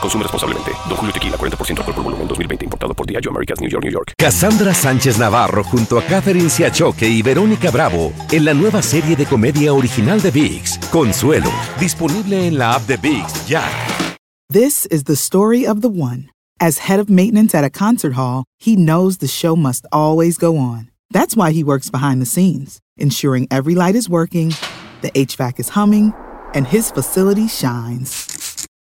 Consume responsablemente. Don Julio Tequila, 40% alcohol por volumen, 2020. Importado por Diageo Americas, New York, New York. Cassandra Sánchez Navarro junto a Catherine Siachoque y Verónica Bravo en la nueva serie de comedia original de VIX, Consuelo. Disponible en la app de VIX, ya. This is the story of the one. As head of maintenance at a concert hall, he knows the show must always go on. That's why he works behind the scenes, ensuring every light is working, the HVAC is humming, and his facility shines.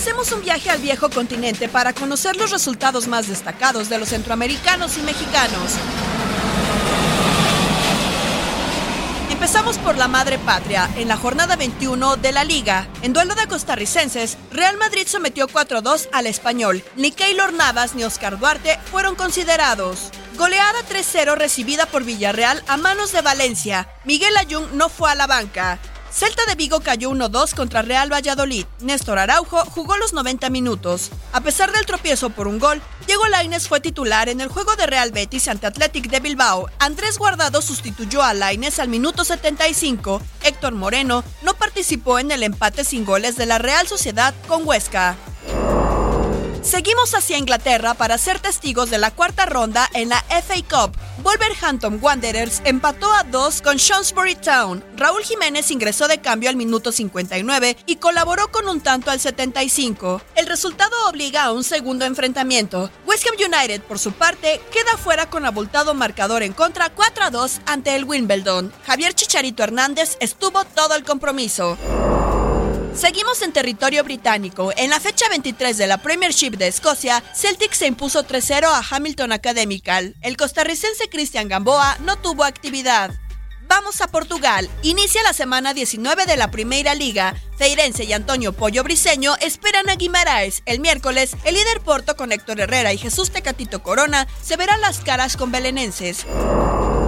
Hacemos un viaje al viejo continente para conocer los resultados más destacados de los centroamericanos y mexicanos. Empezamos por la madre patria, en la jornada 21 de la liga. En duelo de costarricenses, Real Madrid sometió 4-2 al español. Ni Keylor Navas ni Oscar Duarte fueron considerados. Goleada 3-0 recibida por Villarreal a manos de Valencia. Miguel Ayun no fue a la banca. Celta de Vigo cayó 1-2 contra Real Valladolid. Néstor Araujo jugó los 90 minutos. A pesar del tropiezo por un gol, Diego Lainez fue titular en el juego de Real Betis ante Athletic de Bilbao. Andrés Guardado sustituyó a Lainez al minuto 75. Héctor Moreno no participó en el empate sin goles de la Real Sociedad con Huesca. Seguimos hacia Inglaterra para ser testigos de la cuarta ronda en la FA Cup. Wolverhampton Wanderers empató a dos con Shrewsbury Town. Raúl Jiménez ingresó de cambio al minuto 59 y colaboró con un tanto al 75. El resultado obliga a un segundo enfrentamiento. West Ham United, por su parte, queda fuera con abultado marcador en contra 4 a 2 ante el Wimbledon. Javier Chicharito Hernández estuvo todo el compromiso. Seguimos en territorio británico. En la fecha 23 de la Premiership de Escocia, Celtic se impuso 3-0 a Hamilton Academical. El costarricense Cristian Gamboa no tuvo actividad. Vamos a Portugal. Inicia la semana 19 de la Primera Liga. Feirense y Antonio Pollo Briseño esperan a Guimaraes. El miércoles, el líder Porto con Héctor Herrera y Jesús Tecatito Corona se verán las caras con belenenses.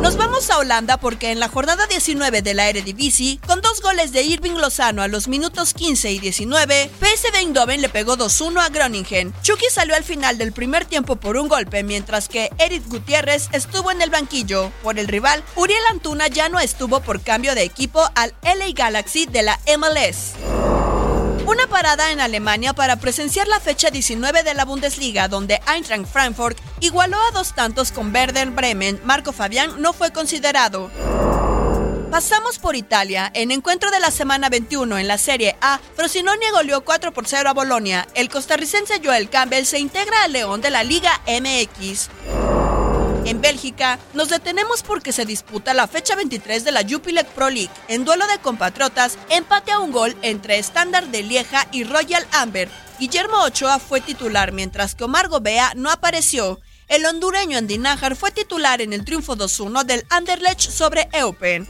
Nos vamos a Holanda porque en la jornada 19 de la Eredivisie, con dos goles de Irving Lozano a los minutos 15 y 19, PSV Eindhoven le pegó 2-1 a Groningen. Chucky salió al final del primer tiempo por un golpe, mientras que Eric Gutiérrez estuvo en el banquillo. Por el rival, Uriel Antuna ya no estuvo por cambio de equipo al LA Galaxy de la MLS. Una parada en Alemania para presenciar la fecha 19 de la Bundesliga, donde Eintracht Frankfurt igualó a dos tantos con Werder Bremen. Marco Fabián no fue considerado. Pasamos por Italia. En encuentro de la semana 21 en la Serie A, Frosinone goleó 4 por 0 a Bolonia. El costarricense Joel Campbell se integra al León de la Liga MX. En Bélgica, nos detenemos porque se disputa la fecha 23 de la Jupiler Pro League. En duelo de compatriotas, empate a un gol entre Standard de Lieja y Royal Amber. Guillermo Ochoa fue titular mientras que Omar Gobea no apareció. El hondureño Andy Nájar fue titular en el triunfo 2-1 del Anderlecht sobre Eupen.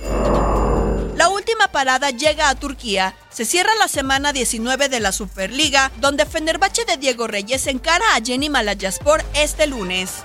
La última parada llega a Turquía. Se cierra la semana 19 de la Superliga, donde Fenerbahce de Diego Reyes encara a Jenny Malayaspor este lunes.